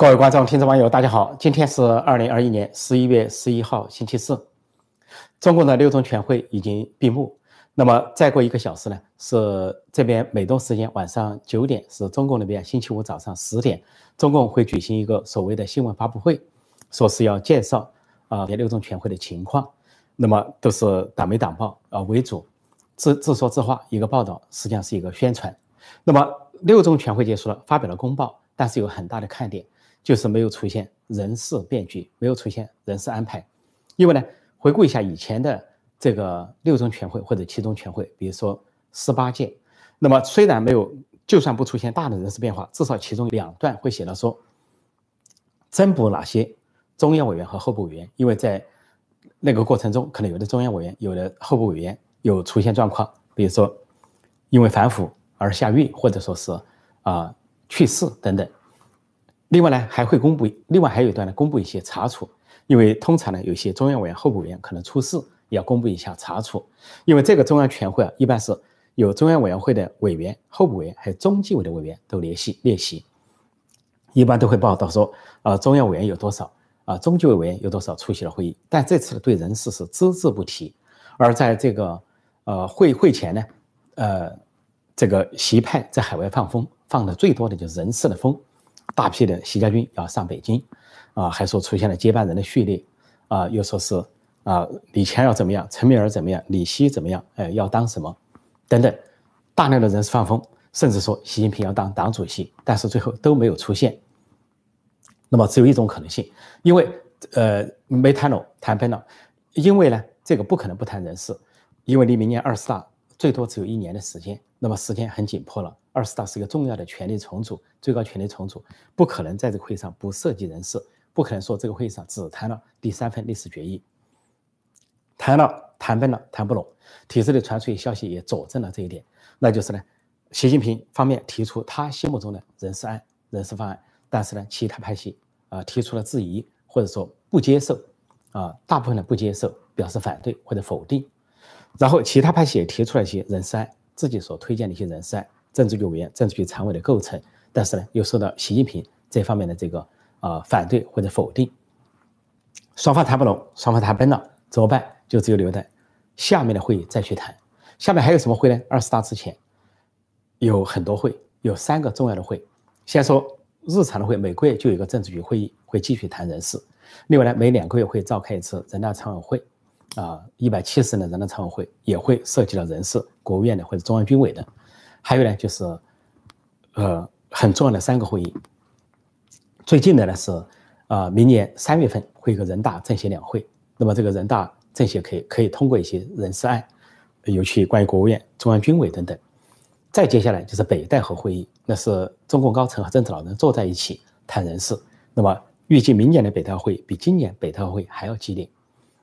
各位观众、听众、网友，大家好！今天是二零二一年十一月十一号，星期四。中共的六中全会已经闭幕。那么再过一个小时呢，是这边美东时间晚上九点，是中共那边星期五早上十点，中共会举行一个所谓的新闻发布会，说是要介绍啊六中全会的情况。那么都是党媒党报啊为主，自自说自话，一个报道实际上是一个宣传。那么六中全会结束了，发表了公报，但是有很大的看点。就是没有出现人事变局，没有出现人事安排，因为呢，回顾一下以前的这个六中全会或者七中全会，比如说十八届，那么虽然没有，就算不出现大的人事变化，至少其中两段会写到说，增补哪些中央委员和候补委员，因为在那个过程中，可能有的中央委员、有的候补委员有出现状况，比如说因为反腐而下狱，或者说是啊去世等等。另外呢，还会公布，另外还有一段呢，公布一些查处，因为通常呢，有些中央委员、候补委员可能出事，也要公布一下查处。因为这个中央全会啊，一般是有中央委员会的委员、候补委员，还有中纪委的委员都列席列席，一般都会报道说，啊，中央委员有多少，啊，中纪委委员有多少出席了会议。但这次对人事是只字不提，而在这个呃会会前呢，呃，这个习派在海外放风放的最多的就是人事的风。大批的习家军要上北京，啊，还说出现了接班人的序列，啊，又说是啊，李强要怎么样，陈敏尔怎么样，李希怎么样，哎，要当什么，等等，大量的人事放风，甚至说习近平要当党主席，但是最后都没有出现。那么只有一种可能性，因为呃没谈拢，谈崩了，因为呢这个不可能不谈人事，因为离明年二十大最多只有一年的时间，那么时间很紧迫了。二十大是一个重要的权力重组，最高权力重组不可能在这个会上不涉及人事，不可能说这个会上只谈了第三份历史决议，谈了谈崩了谈不拢。体制内传出消息也佐证了这一点，那就是呢，习近平方面提出他心目中的人事案、人事方案，但是呢，其他派系啊提出了质疑或者说不接受，啊，大部分的不接受，表示反对或者否定，然后其他派系也提出了一些人事案，自己所推荐的一些人事案。政治局委员、政治局常委的构成，但是呢，又受到习近平这方面的这个啊反对或者否定，双方谈不拢，双方谈崩了，怎么办？就只有留在下面的会议再去谈。下面还有什么会呢？二十大之前有很多会，有三个重要的会。先说日常的会，每个月就有一个政治局会议会继续谈人事。另外呢，每两个月会召开一次人大常委会，啊，一百七十人的人大常委会也会涉及到人事，国务院的或者中央军委的。还有呢，就是，呃，很重要的三个会议。最近的呢是，呃，明年三月份会有个人大政协两会。那么这个人大政协可以可以通过一些人事案，尤其关于国务院、中央军委等等。再接下来就是北戴河会议，那是中共高层和政治老人坐在一起谈人事。那么预计明年的北戴河会比今年北戴河会还要激烈，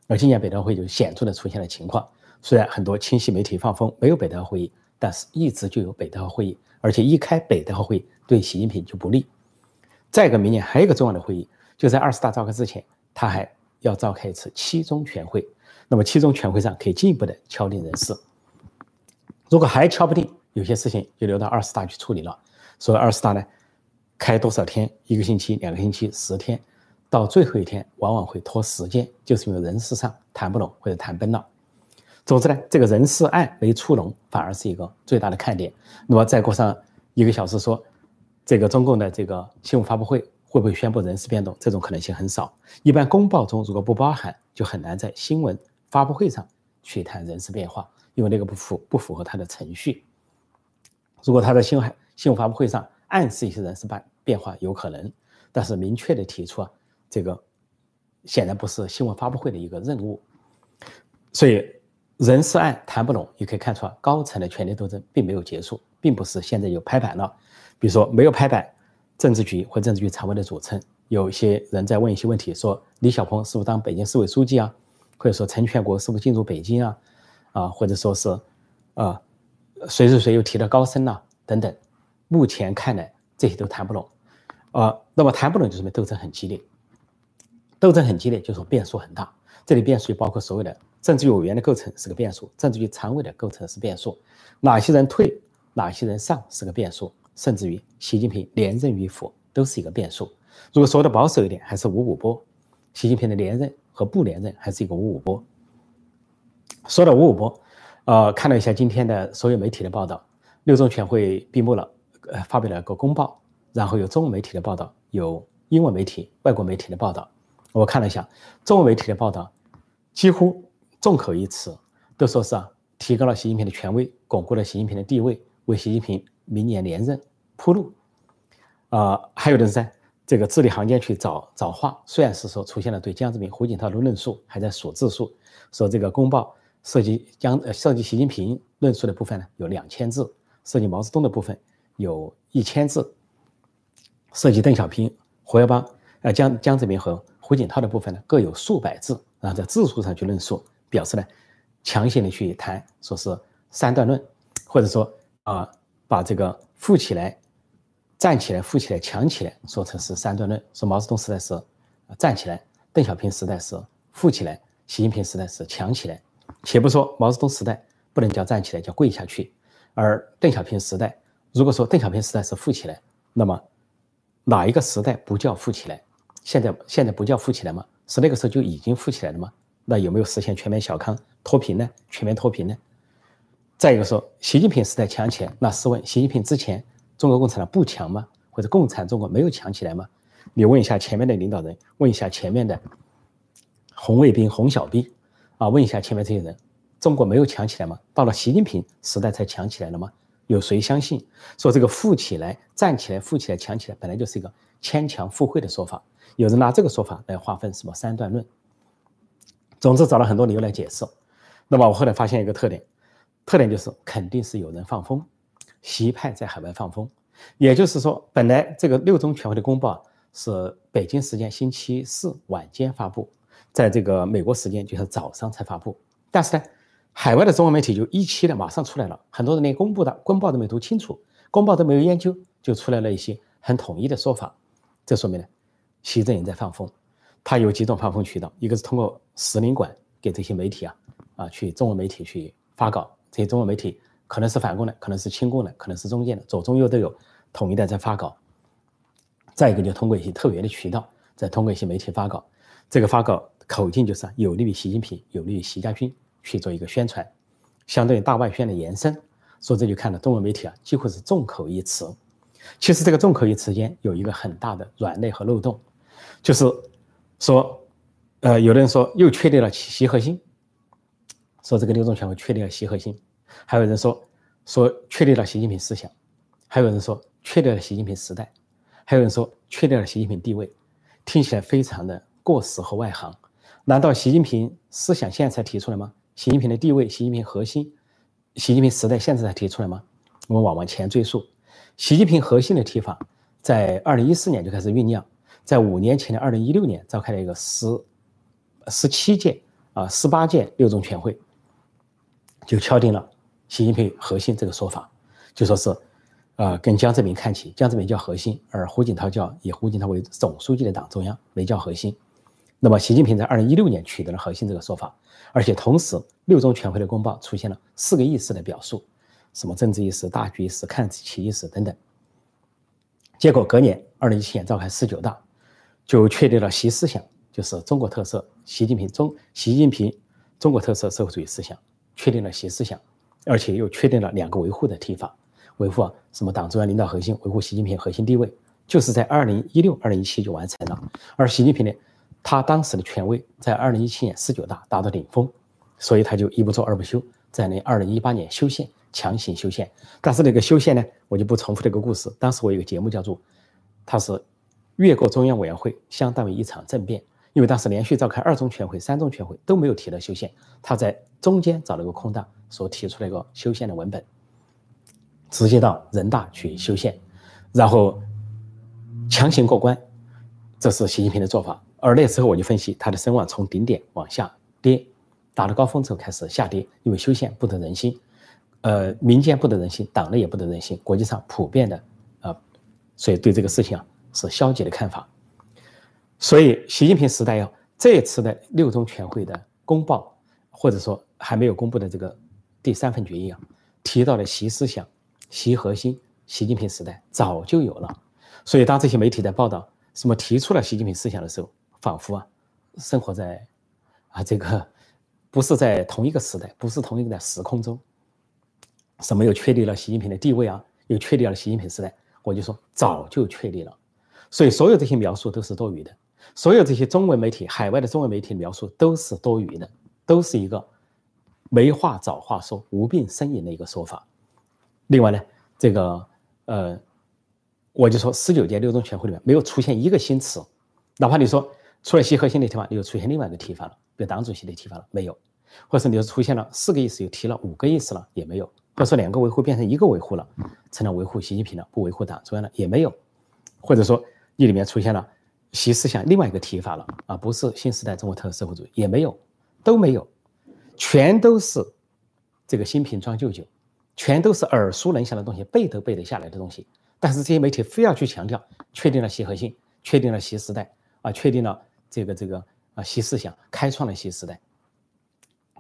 而今年北戴河会就显著的出现了情况。虽然很多清晰媒体放风没有北戴河会议。但是一直就有北戴河会议，而且一开北戴河会议对习近平就不利。再一个，明年还有一个重要的会议，就在二十大召开之前，他还要召开一次七中全会。那么七中全会上可以进一步的敲定人事。如果还敲不定，有些事情就留到二十大去处理了。所以二十大呢，开多少天？一个星期、两个星期、十天，到最后一天往往会拖时间，就是因为人事上谈不拢或者谈崩了。总之呢，这个人事案没出笼，反而是一个最大的看点。那么再过上一个小时，说这个中共的这个新闻发布会会不会宣布人事变动？这种可能性很少。一般公报中如果不包含，就很难在新闻发布会上去谈人事变化，因为那个不符不符合它的程序。如果他在新闻新闻发布会上暗示一些人事变变化，有可能，但是明确的提出啊，这个显然不是新闻发布会的一个任务，所以。人事案谈不拢，也可以看出啊，高层的权力斗争并没有结束，并不是现在有拍板了。比如说没有拍板，政治局或政治局常委的组成，有些人在问一些问题，说李小鹏是否当北京市委书记啊，或者说陈全国是否进入北京啊，啊，或者说是啊，谁谁谁又提了高升了等等。目前看来这些都谈不拢，啊，那么谈不拢就说明斗争很激烈，斗争很激烈就说变数很大，这里变数包括所谓的。政治委员的构成是个变数，政治局常委的构成是变数，哪些人退，哪些人上是个变数，甚至于习近平连任与否都。是一个变数。如果说的保守一点，还是五五波，习近平的连任和不连任还是一个五五波。说到五五波，呃，看了一下今天的所有媒体的报道，六中全会闭幕了，呃，发表了一个公报，然后有中文媒体的报道，有英文媒体、外国媒体的报道。我看了一下中文媒体的报道，几乎众口一词，都说是啊，提高了习近平的权威，巩固了习近平的地位，为习近平明年连任铺路。啊，还有的是在这个字里行间去找找话，虽然是说出现了对江泽民、胡锦涛的论述，还在数字数，说这个公报涉及江呃涉及习近平论述的部分呢有两千字，涉及毛泽东的部分有一千字，涉及邓小平、胡耀邦、呃江江泽民和胡锦涛的部分呢各有数百字，然后在字数上去论述，表示呢强行的去谈，说是三段论，或者说啊把这个富起来。站起来，富起来，强起来，说成是三段论。说毛泽东时代是站起来，邓小平时代是富起来，习近平时代是强起来。且不说毛泽东时代不能叫站起来，叫跪下去。而邓小平时代，如果说邓小平时代是富起来，那么哪一个时代不叫富起来？现在现在不叫富起来吗？是那个时候就已经富起来了吗？那有没有实现全面小康脱贫呢？全面脱贫呢？再一个说，习近平时代强起来，那试问习近平之前？中国共产党不强吗？或者共产中国没有强起来吗？你问一下前面的领导人，问一下前面的红卫兵、红小兵，啊，问一下前面这些人，中国没有强起来吗？到了习近平时代才强起来了吗？有谁相信说这个富起来、站起来、富起来、强起来本来就是一个牵强附会的说法？有人拿这个说法来划分什么三段论？总之找了很多理由来解释。那么我后来发现一个特点，特点就是肯定是有人放风。习派在海外放风，也就是说，本来这个六中全会的公报是北京时间星期四晚间发布，在这个美国时间就是早上才发布。但是呢，海外的中文媒体就一期的马上出来了，很多人连公布的公报都没读清楚，公报都没有研究，就出来了一些很统一的说法。这说明呢，习政也在放风。他有几种放风渠道，一个是通过使领馆给这些媒体啊啊去中文媒体去发稿，这些中文媒体。可能是反共的，可能是亲共的，可能是中间的，左中右都有，统一的在发稿。再一个就通过一些特别的渠道，再通过一些媒体发稿。这个发稿口径就是有利于习近平，有利于习家军去做一个宣传，相对于大外宣的延伸。所以这就看到中文媒体啊，几乎是众口一词。其实这个众口一词间有一个很大的软肋和漏洞，就是说，呃，有的人说又确立了习核心，说这个六中全会确立了习核心。还有人说，说确立了习近平思想；还有人说确立了习近平时代；还有人说确立了习近平地位。听起来非常的过时和外行。难道习近平思想现在才提出来吗？习近平的地位、习近平核心、习近平时代现在才提出来吗？我们往往前追溯，习近平核心的提法在二零一四年就开始酝酿，在五年前的二零一六年召开了一个十十七届啊十八届六中全会，就敲定了。习近平核心这个说法，就说是，呃，跟江泽民看齐，江泽民叫核心，而胡锦涛叫以胡锦涛为总书记的党中央没叫核心。那么习近平在二零一六年取得了核心这个说法，而且同时六中全会的公报出现了四个意识的表述，什么政治意识、大局意识、看齐意识等等。结果隔年二零一七年召开十九大，就确立了习思想，就是中国特色，习近平中习近平中国特色社会主义思想，确定了习思想。而且又确定了两个维护的提法，维护啊什么党中央领导核心，维护习近平核心地位，就是在二零一六、二零一七就完成了。而习近平呢，他当时的权威在二零一七年十九大达到顶峰，所以他就一不做二不休，在那二零一八年修宪，强行修宪。但是那个修宪呢，我就不重复这个故事。当时我有个节目叫做，他是越过中央委员会，相当于一场政变。因为当时连续召开二中全会、三中全会都没有提到修宪，他在中间找了个空档，所提出了一个修宪的文本，直接到人大去修宪，然后强行过关，这是习近平的做法。而那时候我就分析他的声望从顶点往下跌，达到高峰之后开始下跌，因为修宪不得人心，呃，民间不得人心，党内也不得人心，国际上普遍的啊，所以对这个事情啊是消极的看法。所以，习近平时代要这次的六中全会的公报，或者说还没有公布的这个第三份决议啊，提到的习思想、习核心，习近平时代早就有了。所以当这些媒体在报道什么提出了习近平思想的时候，仿佛啊，生活在啊这个不是在同一个时代，不是同一个时空中。什么又确立了习近平的地位啊？又确立了习近平时代？我就说早就确立了。所以所有这些描述都是多余的，所有这些中文媒体、海外的中文媒体描述都是多余的，都是一个没话找话说、无病呻吟的一个说法。另外呢，这个呃，我就说十九届六中全会里面没有出现一个新词，哪怕你说除了习核心的提法，又出现另外一个提法了，比如党主席的提法了没有？或者是你又出现了四个意思，又提了五个意思了，也没有；或者说两个维护变成一个维护了，成了维护习近平了，不维护党中央了，也没有；或者说里面出现了习思想另外一个提法了啊，不是新时代中国特色社会主义，也没有，都没有，全都是这个新瓶装旧酒，全都是耳熟能详的东西，背都背得下来的东西。但是这些媒体非要去强调，确定了习核心，确定了习时代啊，确定了这个这个啊习思想，开创了习时代。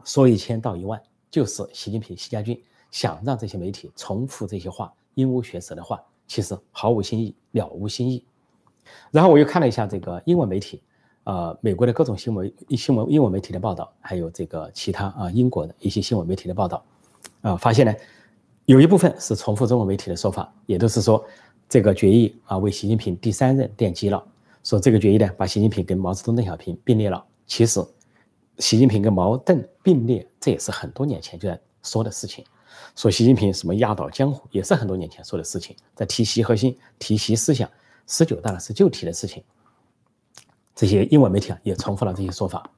说一千道一万，就是习近平、习家军想让这些媒体重复这些话，鹦鹉学舌的话，其实毫无新意，了无新意。然后我又看了一下这个英文媒体，呃，美国的各种新闻、新闻英文媒体的报道，还有这个其他啊英国的一些新闻媒体的报道，啊，发现呢，有一部分是重复中文媒体的说法，也都是说这个决议啊为习近平第三任奠基了，说这个决议呢把习近平跟毛泽东、邓小平并列了，其实。习近平跟毛邓并列，这也是很多年前就在说的事情。说习近平什么压倒江湖，也是很多年前说的事情。在提习核心、提习思想，十九大的是就提的事情。这些英文媒体啊也重复了这些说法，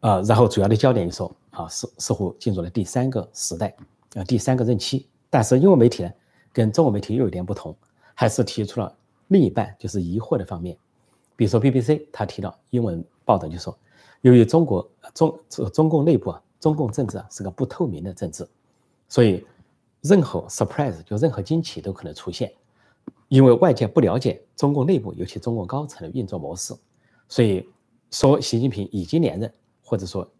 啊，然后主要的焦点就说啊，似似乎进入了第三个时代，啊，第三个任期。但是英文媒体呢，跟中文媒体又有点不同，还是提出了另一半就是疑惑的方面。比如说 BBC，他提到英文报道就说。由于中国中中共内部啊，中共政治啊是个不透明的政治，所以任何 surprise 就任何惊奇都可能出现，因为外界不了解中共内部，尤其中共高层的运作模式，所以说习近平已经连任，或者说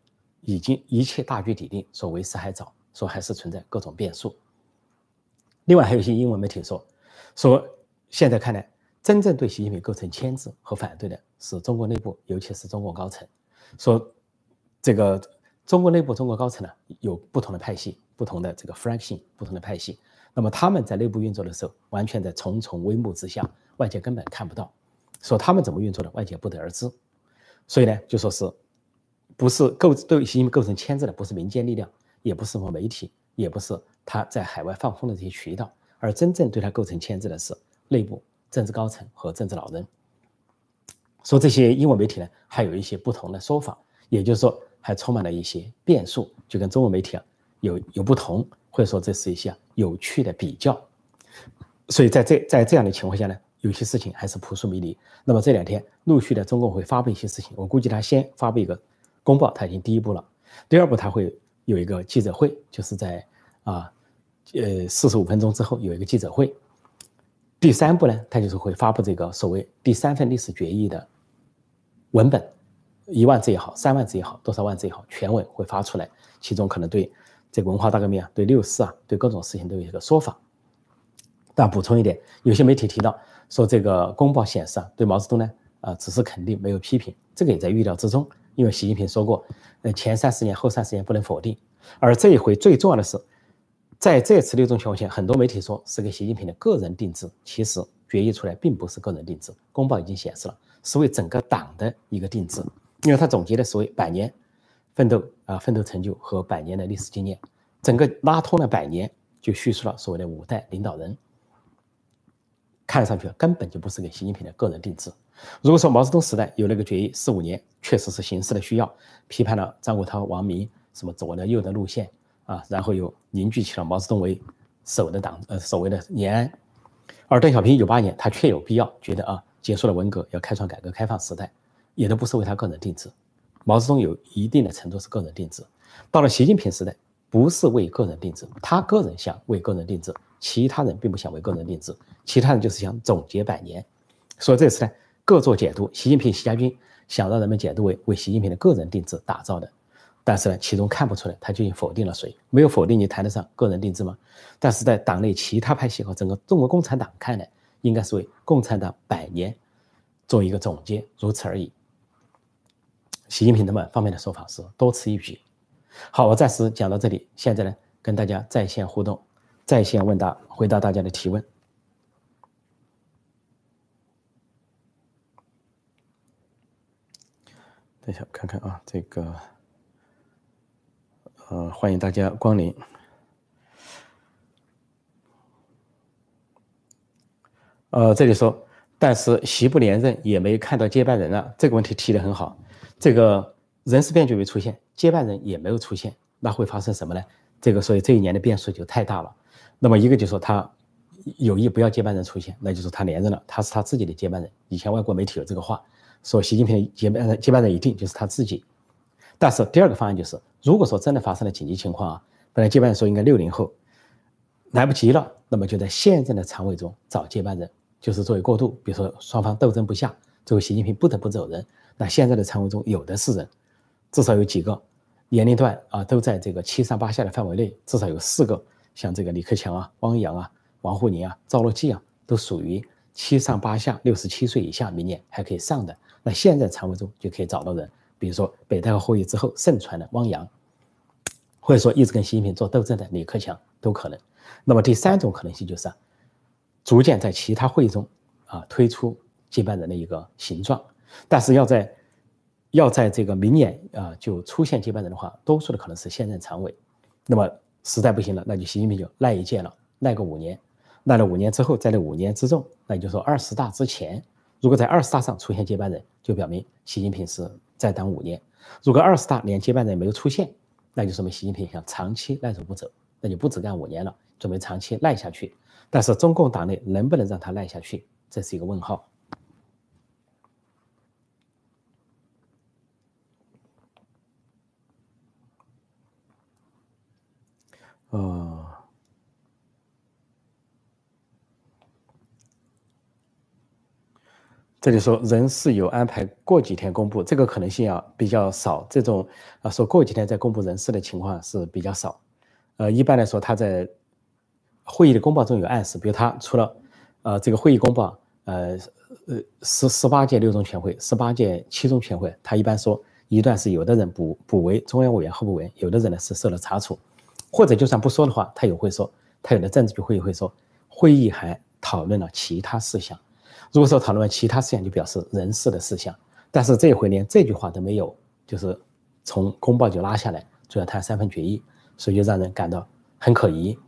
已经一切大局已定，说为时还早，说还是存在各种变数。另外还有一些英文媒体说，说现在看来，真正对习近平构成牵制和反对的是中国内部，尤其是中共高层。说，这个中国内部中国高层呢有不同的派系，不同的这个 fraction，不同的派系。那么他们在内部运作的时候，完全在重重帷幕之下，外界根本看不到。说他们怎么运作的，外界不得而知。所以呢，就说是，不是构对习近平构成牵制的，不是民间力量，也不是什么媒体，也不是他在海外放风的这些渠道，而真正对他构成牵制的是内部政治高层和政治老人。说这些英文媒体呢，还有一些不同的说法，也就是说，还充满了一些变数，就跟中文媒体啊有有不同，或者说这是一些有趣的比较。所以在这在这样的情况下呢，有些事情还是扑朔迷离。那么这两天陆续的中共会发布一些事情，我估计他先发布一个公报，他已经第一步了。第二步他会有一个记者会，就是在啊呃四十五分钟之后有一个记者会。第三步呢，他就是会发布这个所谓第三份历史决议的文本，一万字也好，三万字也好，多少万字也好，全文会发出来。其中可能对这个文化大革命啊，对六四啊，对各种事情都有一个说法。但补充一点，有些媒体提到说这个公报显示啊，对毛泽东呢，啊只是肯定没有批评，这个也在预料之中。因为习近平说过，呃前三十年后三十年不能否定。而这一回最重要的是。在这次六中全会前，很多媒体说是给习近平的个人定制，其实决议出来并不是个人定制，公报已经显示了，是为整个党的一个定制，因为他总结的所谓百年奋斗啊奋斗成就和百年的历史经验，整个拉通了百年，就叙述了所谓的五代领导人，看上去根本就不是给习近平的个人定制。如果说毛泽东时代有那个决议四五年，确实是形势的需要，批判了张国焘、王明什么左的右的路线。啊，然后又凝聚起了毛泽东为首的党，呃，所谓的延安。而邓小平一九八年，他确有必要觉得啊，结束了文革，要开创改革开放时代，也都不是为他个人定制。毛泽东有一定的程度是个人定制，到了习近平时代，不是为个人定制，他个人想为个人定制，其他人并不想为个人定制，其他人就是想总结百年。所以这次呢，各做解读，习近平、习家军想让人们解读为为习近平的个人定制打造的。但是呢，其中看不出来他究竟否定了谁，没有否定，你谈得上个人定制吗？但是在党内其他派系和整个中国共产党看来，应该是为共产党百年做一个总结，如此而已。习近平他们方面的说法是多此一举。好，我暂时讲到这里，现在呢，跟大家在线互动，在线问答，回答大家的提问。等一下，看看啊，这个，呃，欢迎大家光临。呃，这里说，但是习不连任也没看到接班人啊，这个问题提的很好。这个人事变局没出现，接班人也没有出现，那会发生什么呢？这个所以这一年的变数就太大了。那么一个就说他有意不要接班人出现，那就是他连任了，他是他自己的接班人。以前外国媒体有这个话。说习近平的接班人，接班人一定就是他自己。但是第二个方案就是，如果说真的发生了紧急情况啊，本来接班人说应该六零后，来不及了，那么就在现任的常委中找接班人，就是作为过渡。比如说双方斗争不下，最后习近平不得不走人，那现在的常委中有的是人，至少有几个年龄段啊都在这个七上八下的范围内，至少有四个，像这个李克强啊、汪洋啊、王沪宁啊、赵乐际啊，都属于七上八下、六十七岁以下，明年还可以上的。那现在常委中就可以找到人，比如说北戴河会议之后盛传的汪洋，或者说一直跟习近平做斗争的李克强都可能。那么第三种可能性就是，逐渐在其他会议中啊推出接班人的一个形状，但是要在要在这个明年啊就出现接班人的话，多数的可能是现任常委。那么实在不行了，那就习近平就赖一届了，赖个五年，赖了五年之后，在这五年之中，那也就是说二十大之前。如果在二十大上出现接班人，就表明习近平是再当五年；如果二十大连接班人没有出现，那就说明习近平想长期赖着不走，那就不止干五年了，准备长期赖下去。但是中共党内能不能让他赖下去，这是一个问号。呃。这里说人事有安排，过几天公布，这个可能性啊比较少。这种啊说过几天再公布人事的情况是比较少。呃，一般来说他在会议的公报中有暗示，比如他除了呃这个会议公报，呃呃十十八届六中全会、十八届七中全会，他一般说一段是有的人补补为中央委员、候补委员，有的人呢是受了查处，或者就算不说的话，他也会说，他有的政治局会议会说，会议还讨论了其他事项。如果说讨论了其他事项，就表示人事的事项，但是这回连这句话都没有，就是从公报就拉下来，主要谈三份决议，所以就让人感到很可疑。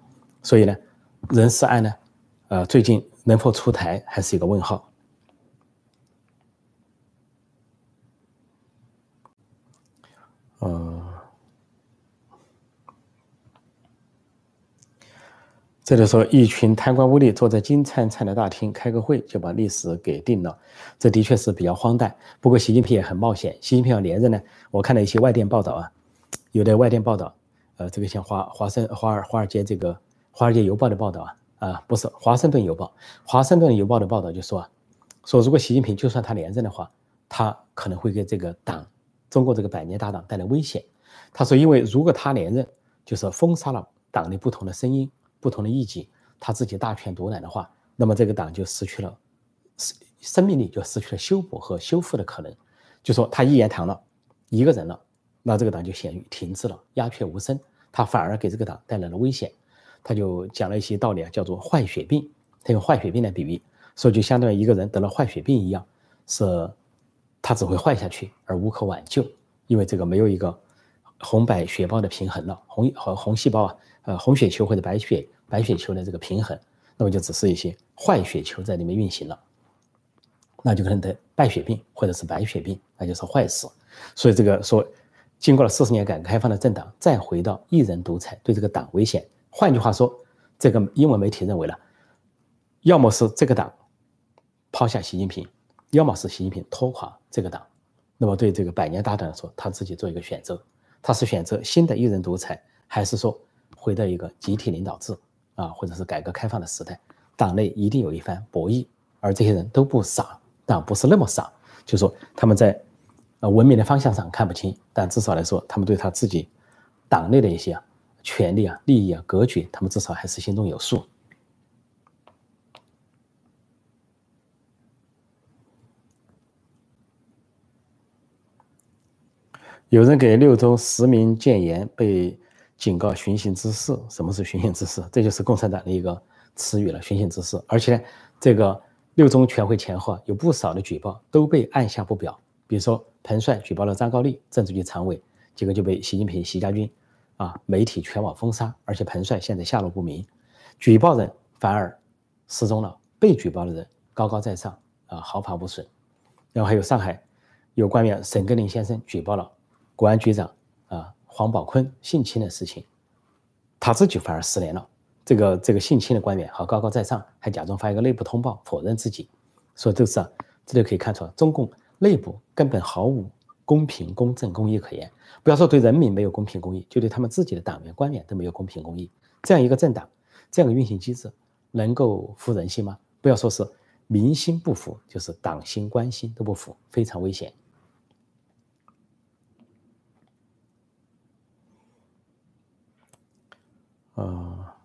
所以呢，人事案呢，呃，最近能否出台还是一个问号。这里说，一群贪官污吏坐在金灿灿的大厅开个会，就把历史给定了，这的确是比较荒诞。不过，习近平也很冒险。习近平要连任呢，我看了一些外电报道啊，有的外电报道，呃，这个像华华盛华尔华尔街这个华尔街邮报的报道啊，啊，不是华盛顿邮报，华盛顿邮报的报道就说啊，说如果习近平就算他连任的话，他可能会给这个党，中国这个百年大党带来危险。他说，因为如果他连任，就是封杀了党内不同的声音。不同的意见，他自己大权独揽的话，那么这个党就失去了生生命力，就失去了修补和修复的可能。就说他一言堂了，一个人了，那这个党就显于停滞了，鸦雀无声。他反而给这个党带来了危险。他就讲了一些道理啊，叫做坏血病。他用坏血病来比喻，说就相当于一个人得了坏血病一样，是，他只会坏下去而无可挽救，因为这个没有一个红白血胞的平衡了，红和红细胞啊。呃，红血球或者白血白血球的这个平衡，那么就只是一些坏血球在里面运行了，那就可能得败血病或者是白血病，那就是坏死。所以这个说，经过了四十年改革开放的政党再回到一人独裁，对这个党危险。换句话说，这个英文媒体认为了，要么是这个党抛下习近平，要么是习近平拖垮这个党。那么对这个百年大党来说，他自己做一个选择，他是选择新的一人独裁，还是说？回到一个集体领导制啊或者是改革开放的时代党内一定有一番博弈而这些人都不傻但不是那么傻就是说他们在呃文明的方向上看不清但至少来说他们对他自己党内的一些权利啊利益啊格局他们至少还是心中有数。有人给六中实名建言被警告寻衅滋事。什么是寻衅滋事？这就是共产党的一个词语了。寻衅滋事，而且呢，这个六中全会前后有不少的举报都被按下不表。比如说，彭帅举报了张高丽，政治局常委，结果就被习近平、习家军啊媒体全网封杀。而且彭帅现在下落不明，举报人反而失踪了，被举报的人高高在上啊，毫发无损。然后还有上海有官员沈根林先生举报了国安局长啊黄宝坤性侵的事情，他自己反而失联了。这个这个性侵的官员好高高在上，还假装发一个内部通报否认自己。所以这是啊，这就可以看出中共内部根本毫无公平、公正、公义可言。不要说对人民没有公平公义，就对他们自己的党员官员都没有公平公义。这样一个政党，这样的运行机制，能够服人心吗？不要说是。民心不服，就是党心官心都不服，非常危险。啊，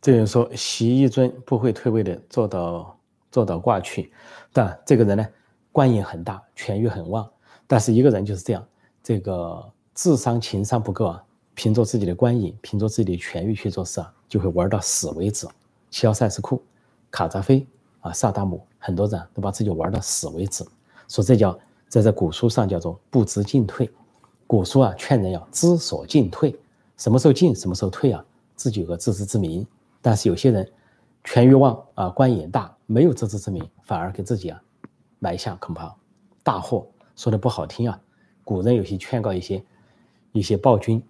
这人说习一尊不会退位的，做到做到挂去。但这个人呢，官瘾很大，权欲很旺。但是一个人就是这样，这个智商情商不够啊。凭着自己的官瘾，凭着自己的权欲去做事啊，就会玩到死为止。齐奥塞斯库、卡扎菲啊、萨达姆，很多人都把自己玩到死为止。说这叫在这古书上叫做不知进退。古书啊劝人要知所进退，什么时候进，什么时候退啊，自己有个自知之明。但是有些人权欲旺啊，官瘾大，没有自知之明，反而给自己啊埋下恐怕大祸。说的不好听啊，古人有些劝告一些一些暴君。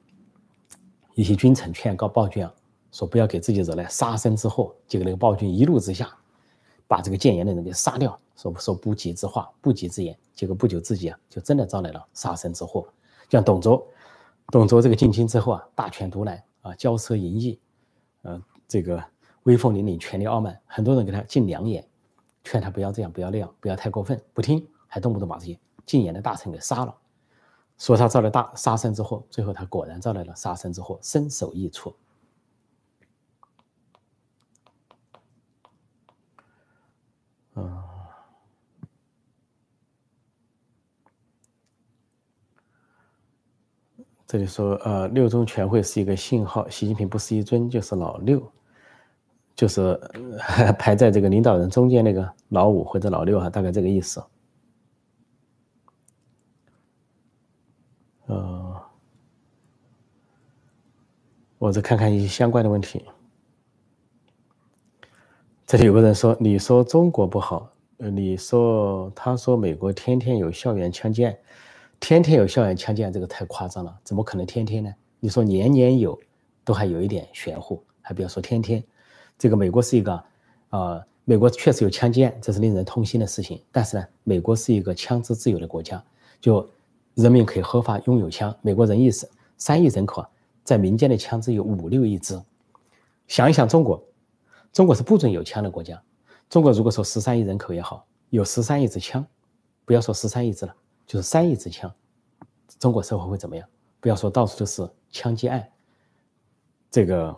一些君臣劝告暴君啊，说不要给自己惹来杀身之祸。结果那个暴君一怒之下，把这个谏言的人给杀掉。说说不吉之话，不吉之言。结果不久自己啊，就真的招来了杀身之祸。像董卓，董卓这个进京之后啊，大权独揽啊，骄奢淫逸，嗯，这个威风凛凛，权力傲慢，很多人给他进良言，劝他不要这样，不要那样，不要太过分，不听，还动不动把这些进言的大臣给杀了。说他招来大杀身之祸，最后他果然招来了杀身之祸，身首异处。这里说，呃，六中全会是一个信号，习近平不是一尊就是老六，就是 排在这个领导人中间那个老五或者老六哈，大概这个意思。呃，我再看看一些相关的问题。这里有个人说：“你说中国不好，呃，你说他说美国天天有校园枪击案，天天有校园枪击案，这个太夸张了，怎么可能天天呢？你说年年有，都还有一点玄乎，还不要说天天。这个美国是一个，啊，美国确实有枪击案，这是令人痛心的事情。但是呢，美国是一个枪支自由的国家，就。”人民可以合法拥有枪。美国人意识三亿人口，在民间的枪支有五六亿支。想一想中国，中国是不准有枪的国家。中国如果说十三亿人口也好，有十三亿支枪，不要说十三亿支了，就是三亿支枪，中国社会会怎么样？不要说到处都是枪击案，这个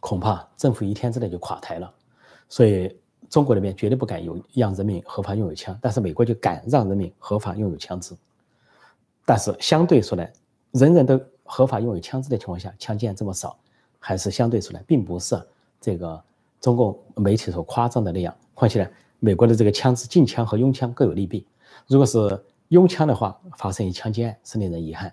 恐怕政府一天之内就垮台了。所以中国那边绝对不敢有让人民合法拥有枪，但是美国就敢让人民合法拥有枪支。但是相对说来，人人都合法拥有枪支的情况下，枪击案这么少，还是相对出来，并不是这个中共媒体所夸张的那样。况且呢，美国的这个枪支禁枪和拥枪各有利弊。如果是拥枪的话，发生一枪击案是令人遗憾；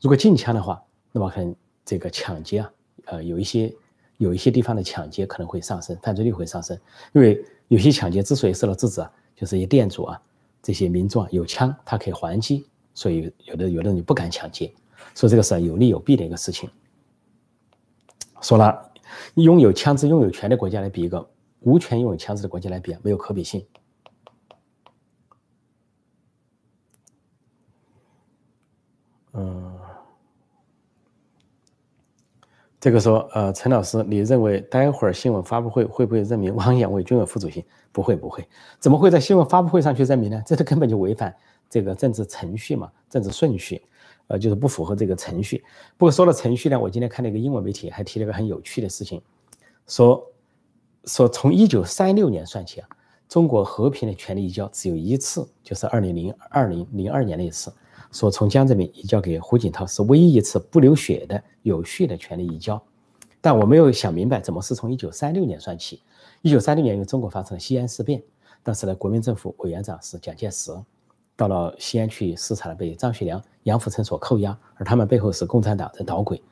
如果禁枪的话，那么可能这个抢劫啊，呃，有一些有一些地方的抢劫可能会上升，犯罪率会上升。因为有些抢劫之所以受到制止啊，就是一些店主啊，这些民众啊有枪，他可以还击。所以有的有的人就不敢抢劫，所以这个是有利有弊的一个事情。说了，拥有枪支、拥有权的国家来比一个无权拥有枪支的国家来比，没有可比性。这个说，呃，陈老师，你认为待会儿新闻发布会会不会任命 汪洋为军委副主席？不会，不会，怎么会在新闻发布会上去任命呢？这都根本就违反。这个政治程序嘛，政治顺序，呃，就是不符合这个程序。不过说了程序呢，我今天看了一个英文媒体还提了个很有趣的事情，说说从一九三六年算起啊，中国和平的权力移交只有一次，就是二零零二零零二年那一次，说从江泽民移交给胡锦涛是唯一一次不流血的有序的权力移交。但我没有想明白，怎么是从一九三六年算起？一九三六年，因为中国发生了西安事变，当时的国民政府委员长是蒋介石，到了西安去视察了，被张学良、杨虎城所扣押，而他们背后是共产党在捣鬼，